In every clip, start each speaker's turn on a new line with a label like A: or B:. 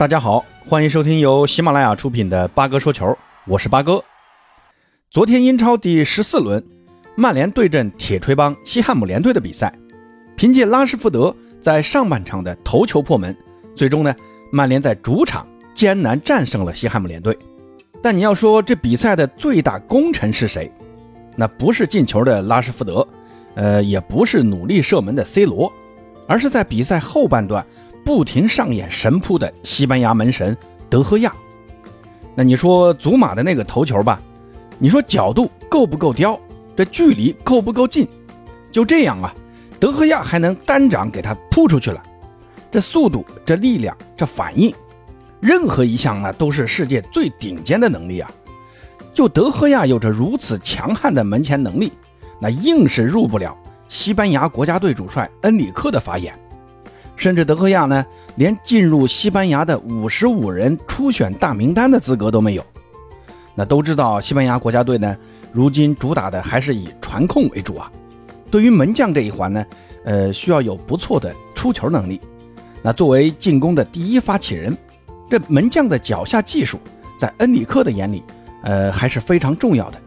A: 大家好，欢迎收听由喜马拉雅出品的八哥说球，我是八哥。昨天英超第十四轮，曼联对阵铁锤帮西汉姆联队的比赛，凭借拉什福德在上半场的头球破门，最终呢，曼联在主场艰难战胜了西汉姆联队。但你要说这比赛的最大功臣是谁？那不是进球的拉什福德，呃，也不是努力射门的 C 罗，而是在比赛后半段。不停上演神扑的西班牙门神德赫亚，那你说祖马的那个头球吧，你说角度够不够刁，这距离够不够近？就这样啊，德赫亚还能单掌给他扑出去了，这速度、这力量、这反应，任何一项呢都是世界最顶尖的能力啊！就德赫亚有着如此强悍的门前能力，那硬是入不了西班牙国家队主帅恩里克的法眼。甚至德赫亚呢，连进入西班牙的五十五人初选大名单的资格都没有。那都知道，西班牙国家队呢，如今主打的还是以传控为主啊。对于门将这一环呢，呃，需要有不错的出球能力。那作为进攻的第一发起人，这门将的脚下技术，在恩里克的眼里，呃，还是非常重要的。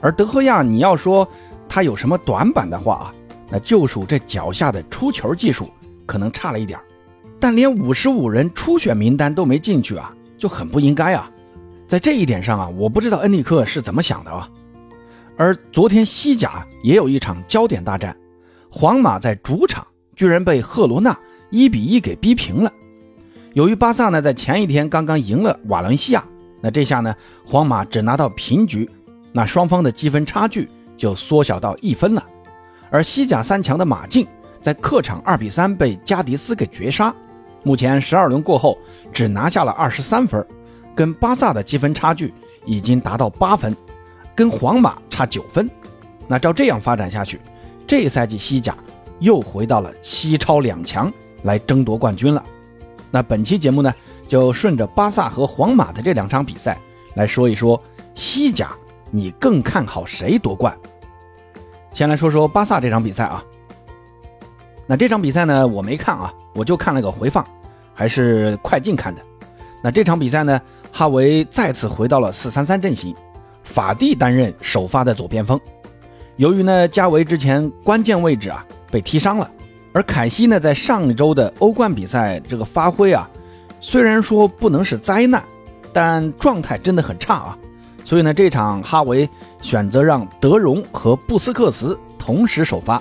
A: 而德赫亚，你要说他有什么短板的话啊，那就属这脚下的出球技术。可能差了一点但连五十五人初选名单都没进去啊，就很不应该啊。在这一点上啊，我不知道恩里克是怎么想的啊。而昨天西甲也有一场焦点大战，皇马在主场居然被赫罗纳一比一给逼平了。由于巴萨呢在前一天刚刚赢了瓦伦西亚，那这下呢皇马只拿到平局，那双方的积分差距就缩小到一分了。而西甲三强的马竞。在客场二比三被加迪斯给绝杀，目前十二轮过后只拿下了二十三分，跟巴萨的积分差距已经达到八分，跟皇马差九分。那照这样发展下去，这赛季西甲又回到了西超两强来争夺冠军了。那本期节目呢，就顺着巴萨和皇马的这两场比赛来说一说西甲，你更看好谁夺冠？先来说说巴萨这场比赛啊。那这场比赛呢，我没看啊，我就看了个回放，还是快进看的。那这场比赛呢，哈维再次回到了四三三阵型，法蒂担任首发的左边锋。由于呢，加维之前关键位置啊被踢伤了，而凯西呢在上周的欧冠比赛这个发挥啊，虽然说不能是灾难，但状态真的很差啊。所以呢，这场哈维选择让德容和布斯克茨同时首发。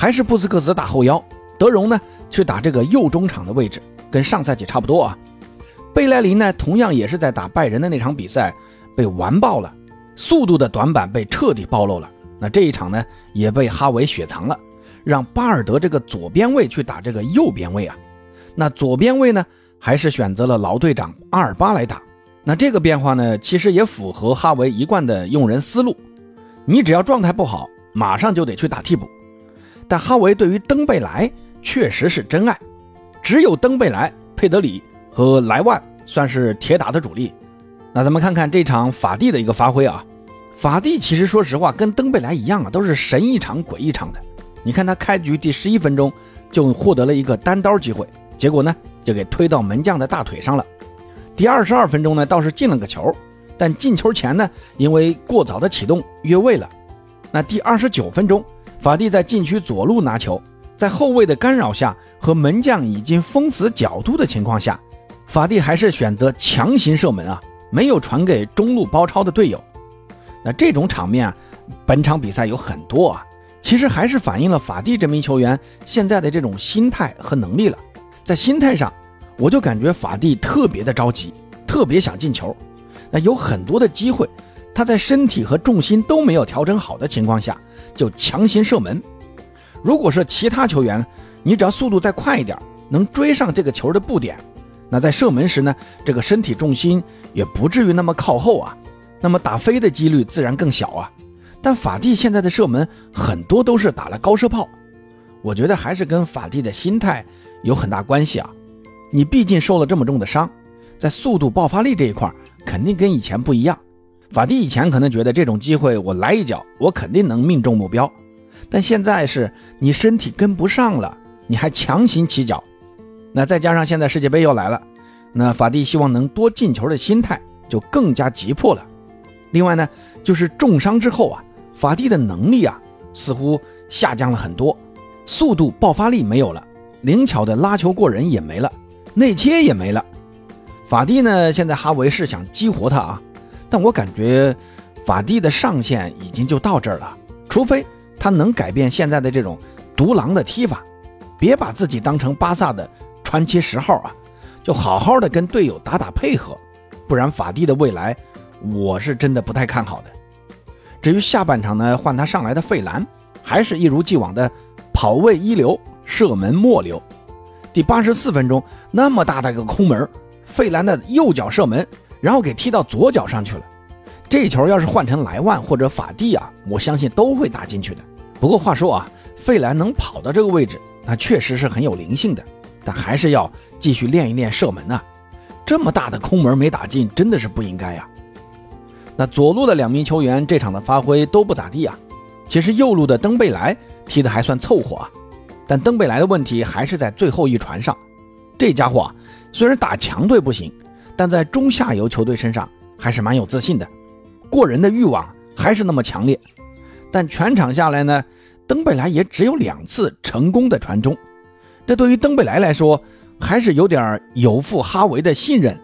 A: 还是布斯克茨打后腰，德容呢去打这个右中场的位置，跟上赛季差不多啊。贝莱林呢同样也是在打拜仁的那场比赛被完爆了，速度的短板被彻底暴露了。那这一场呢也被哈维雪藏了，让巴尔德这个左边位去打这个右边位啊。那左边位呢还是选择了老队长阿尔巴来打。那这个变化呢其实也符合哈维一贯的用人思路，你只要状态不好，马上就得去打替补。但哈维对于登贝莱确实是真爱，只有登贝莱、佩德里和莱万算是铁打的主力。那咱们看看这场法蒂的一个发挥啊，法蒂其实说实话跟登贝莱一样啊，都是神一场鬼一场的。你看他开局第十一分钟就获得了一个单刀机会，结果呢就给推到门将的大腿上了。第二十二分钟呢倒是进了个球，但进球前呢因为过早的启动越位了。那第二十九分钟。法蒂在禁区左路拿球，在后卫的干扰下和门将已经封死角度的情况下，法蒂还是选择强行射门啊，没有传给中路包抄的队友。那这种场面啊，本场比赛有很多啊，其实还是反映了法蒂这名球员现在的这种心态和能力了。在心态上，我就感觉法蒂特别的着急，特别想进球。那有很多的机会，他在身体和重心都没有调整好的情况下。就强行射门。如果是其他球员，你只要速度再快一点，能追上这个球的步点，那在射门时呢，这个身体重心也不至于那么靠后啊，那么打飞的几率自然更小啊。但法蒂现在的射门很多都是打了高射炮，我觉得还是跟法蒂的心态有很大关系啊。你毕竟受了这么重的伤，在速度爆发力这一块肯定跟以前不一样。法蒂以前可能觉得这种机会我来一脚，我肯定能命中目标，但现在是你身体跟不上了，你还强行起脚，那再加上现在世界杯又来了，那法蒂希望能多进球的心态就更加急迫了。另外呢，就是重伤之后啊，法蒂的能力啊似乎下降了很多，速度爆发力没有了，灵巧的拉球过人也没了，内切也没了。法蒂呢，现在哈维是想激活他啊，但我感觉法蒂的上限已经就到这儿了，除非他能改变现在的这种独狼的踢法，别把自己当成巴萨的传奇十号啊，就好好的跟队友打打配合，不然法蒂的未来。我是真的不太看好的。至于下半场呢，换他上来的费兰，还是一如既往的跑位一流，射门末流。第八十四分钟，那么大的一个空门，费兰的右脚射门，然后给踢到左脚上去了。这球要是换成莱万或者法蒂啊，我相信都会打进去的。不过话说啊，费兰能跑到这个位置，那确实是很有灵性的，但还是要继续练一练射门啊。这么大的空门没打进，真的是不应该呀。那左路的两名球员这场的发挥都不咋地啊。其实右路的登贝莱踢得还算凑合啊，但登贝莱的问题还是在最后一传上。这家伙啊，虽然打强队不行，但在中下游球队身上还是蛮有自信的，过人的欲望还是那么强烈。但全场下来呢，登贝莱也只有两次成功的传中，这对于登贝莱来说还是有点有负哈维的信任。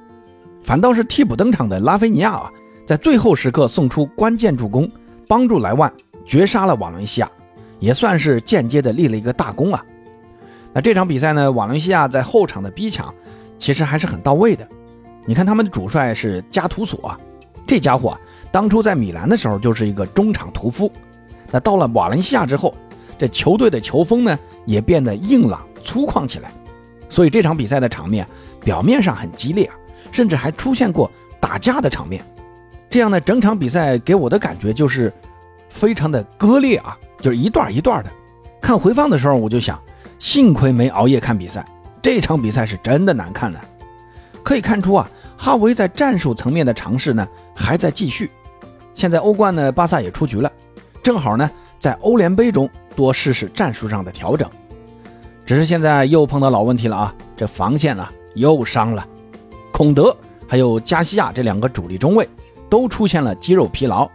A: 反倒是替补登场的拉菲尼亚啊。在最后时刻送出关键助攻，帮助莱万绝杀了瓦伦西亚，也算是间接的立了一个大功啊。那这场比赛呢，瓦伦西亚在后场的逼抢其实还是很到位的。你看他们的主帅是加图索，这家伙啊，当初在米兰的时候就是一个中场屠夫。那到了瓦伦西亚之后，这球队的球风呢也变得硬朗粗犷起来。所以这场比赛的场面表面上很激烈，甚至还出现过打架的场面。这样呢，整场比赛给我的感觉就是非常的割裂啊，就是一段一段的。看回放的时候，我就想，幸亏没熬夜看比赛，这场比赛是真的难看了。可以看出啊，哈维在战术层面的尝试呢还在继续。现在欧冠呢，巴萨也出局了，正好呢在欧联杯中多试试战术上的调整。只是现在又碰到老问题了啊，这防线呢又伤了，孔德还有加西亚这两个主力中卫。都出现了肌肉疲劳，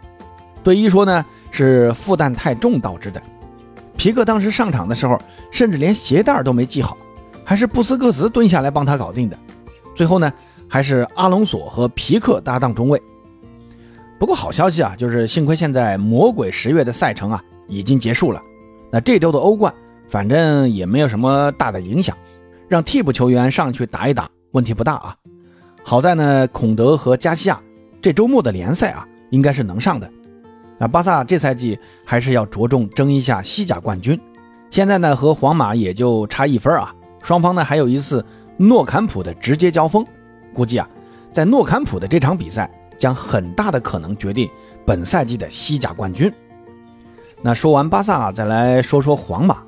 A: 队医说呢是负担太重导致的。皮克当时上场的时候，甚至连鞋带都没系好，还是布斯克茨蹲下来帮他搞定的。最后呢，还是阿隆索和皮克搭档中卫。不过好消息啊，就是幸亏现在魔鬼十月的赛程啊已经结束了，那这周的欧冠反正也没有什么大的影响，让替补球员上去打一打问题不大啊。好在呢，孔德和加西亚。这周末的联赛啊，应该是能上的。那巴萨这赛季还是要着重争一下西甲冠军。现在呢，和皇马也就差一分啊。双方呢还有一次诺坎普的直接交锋，估计啊，在诺坎普的这场比赛将很大的可能决定本赛季的西甲冠军。那说完巴萨，再来说说皇马。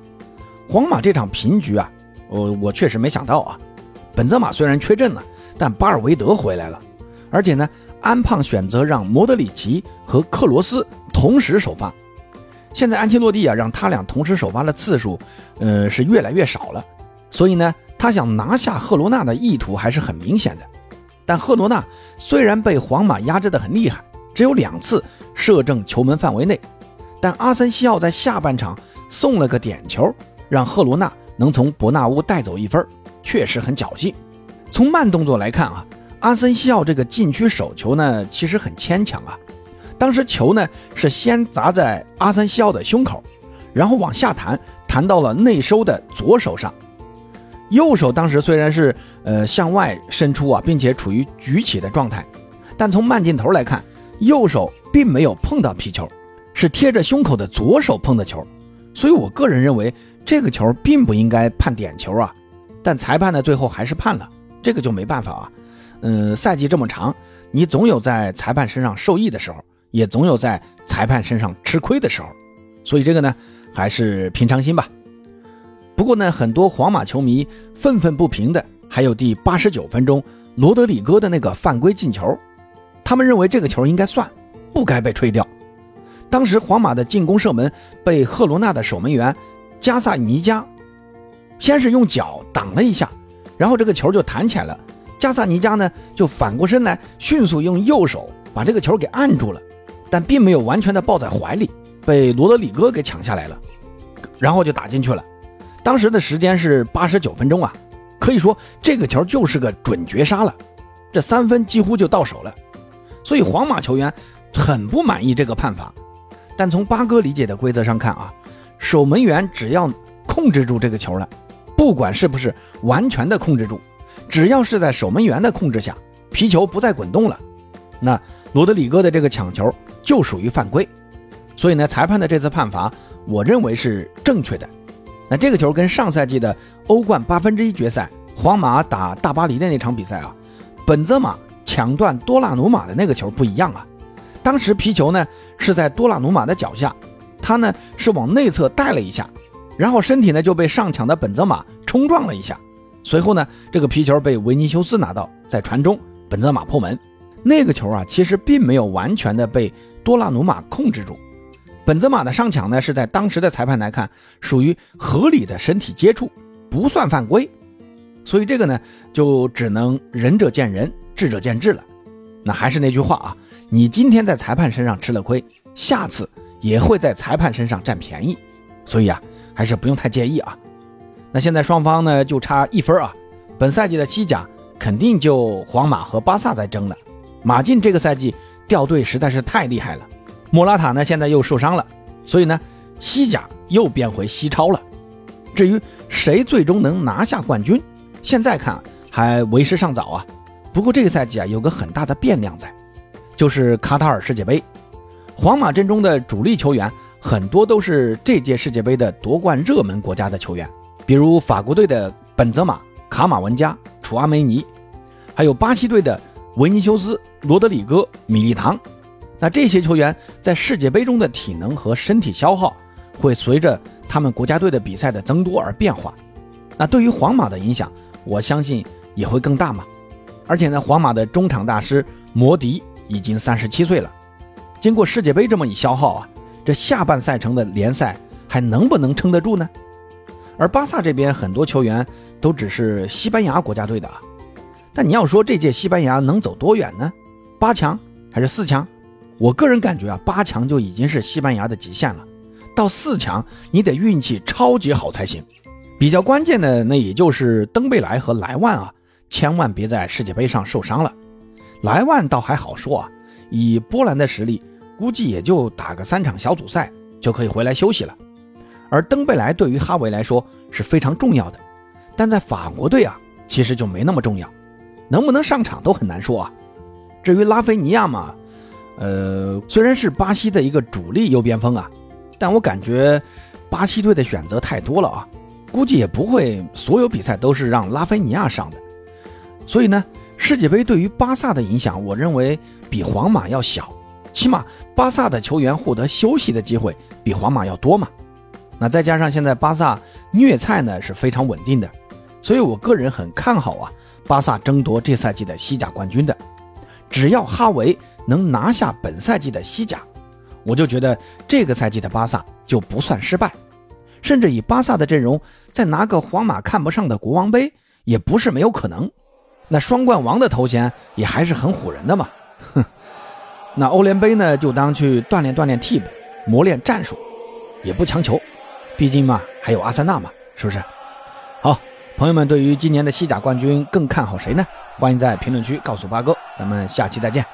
A: 皇马这场平局啊，我我确实没想到啊。本泽马虽然缺阵了，但巴尔维德回来了，而且呢。安胖选择让莫德里奇和克罗斯同时首发，现在安切洛蒂啊让他俩同时首发的次数，呃是越来越少了，所以呢，他想拿下赫罗纳的意图还是很明显的。但赫罗纳虽然被皇马压制的很厉害，只有两次射正球门范围内，但阿森西奥在下半场送了个点球，让赫罗纳能从伯纳乌带走一分，确实很侥幸。从慢动作来看啊。阿森西奥这个禁区手球呢，其实很牵强啊。当时球呢是先砸在阿森西奥的胸口，然后往下弹，弹到了内收的左手上。右手当时虽然是呃向外伸出啊，并且处于举起的状态，但从慢镜头来看，右手并没有碰到皮球，是贴着胸口的左手碰的球。所以我个人认为这个球并不应该判点球啊。但裁判呢最后还是判了，这个就没办法啊。嗯，赛季这么长，你总有在裁判身上受益的时候，也总有在裁判身上吃亏的时候，所以这个呢，还是平常心吧。不过呢，很多皇马球迷愤愤不平的，还有第八十九分钟罗德里戈的那个犯规进球，他们认为这个球应该算，不该被吹掉。当时皇马的进攻射门被赫罗纳的守门员加萨尼加先是用脚挡了一下，然后这个球就弹起来了。加萨尼加呢就反过身来，迅速用右手把这个球给按住了，但并没有完全的抱在怀里，被罗德里戈给抢下来了，然后就打进去了。当时的时间是八十九分钟啊，可以说这个球就是个准绝杀了，这三分几乎就到手了。所以皇马球员很不满意这个判罚。但从八哥理解的规则上看啊，守门员只要控制住这个球了，不管是不是完全的控制住，只要是在守门员的控制下，皮球不再滚动了，那罗德里戈的这个抢球就属于犯规。所以呢，裁判的这次判罚，我认为是正确的。这个球跟上赛季的欧冠八分之一决赛皇马打大巴黎的那场比赛啊，本泽马抢断多纳鲁马的那个球不一样啊。当时皮球呢是在多纳鲁马的脚下，他呢是往内侧带了一下，然后身体呢就被上抢的本泽马冲撞了一下，随后呢这个皮球被维尼修斯拿到，在传中，本泽马破门。那个球啊其实并没有完全的被多纳鲁马控制住，本泽马的上抢呢是在当时的裁判来看属于合理的身体接触，不算犯规，所以这个呢就只能仁者见仁，智者见智了。那还是那句话啊。你今天在裁判身上吃了亏，下次也会在裁判身上占便宜，所以啊，还是不用太介意啊。那现在双方呢就差一分啊，本赛季的西甲肯定就皇马和巴萨在争了。马竞这个赛季掉队实在是太厉害了，莫拉塔呢现在又受伤了，所以呢，西甲又变回西超了。至于谁最终能拿下冠军，现在看还为时尚早啊。不过这个赛季啊有个很大的变量在。就是卡塔尔世界杯，皇马阵中的主力球员很多都是这届世界杯的夺冠热门国家的球员，比如法国队的本泽马、卡马文加、楚阿梅尼，还有巴西队的维尼修斯、罗德里戈、米利唐。那这些球员在世界杯中的体能和身体消耗会随着他们国家队的比赛的增多而变化。那对于皇马的影响，我相信也会更大嘛。而且呢，皇马的中场大师摩迪。已经三十七岁了，经过世界杯这么一消耗啊，这下半赛程的联赛还能不能撑得住呢？而巴萨这边很多球员都只是西班牙国家队的啊，但你要说这届西班牙能走多远呢？八强还是四强？我个人感觉啊，八强就已经是西班牙的极限了，到四强你得运气超级好才行。比较关键的那也就是登贝莱和莱万啊，千万别在世界杯上受伤了。莱万倒还好说啊，以波兰的实力，估计也就打个三场小组赛就可以回来休息了。而登贝莱对于哈维来说是非常重要的，但在法国队啊，其实就没那么重要，能不能上场都很难说啊。至于拉菲尼亚嘛，呃，虽然是巴西的一个主力右边锋啊，但我感觉巴西队的选择太多了啊，估计也不会所有比赛都是让拉菲尼亚上的，所以呢。世界杯对于巴萨的影响，我认为比皇马要小，起码巴萨的球员获得休息的机会比皇马要多嘛。那再加上现在巴萨虐菜呢是非常稳定的，所以我个人很看好啊，巴萨争夺这赛季的西甲冠军的。只要哈维能拿下本赛季的西甲，我就觉得这个赛季的巴萨就不算失败，甚至以巴萨的阵容再拿个皇马看不上的国王杯也不是没有可能。那双冠王的头衔也还是很唬人的嘛，哼。那欧联杯呢，就当去锻炼锻炼替补，磨练战术，也不强求，毕竟嘛，还有阿森纳嘛，是不是？好，朋友们，对于今年的西甲冠军更看好谁呢？欢迎在评论区告诉八哥，咱们下期再见。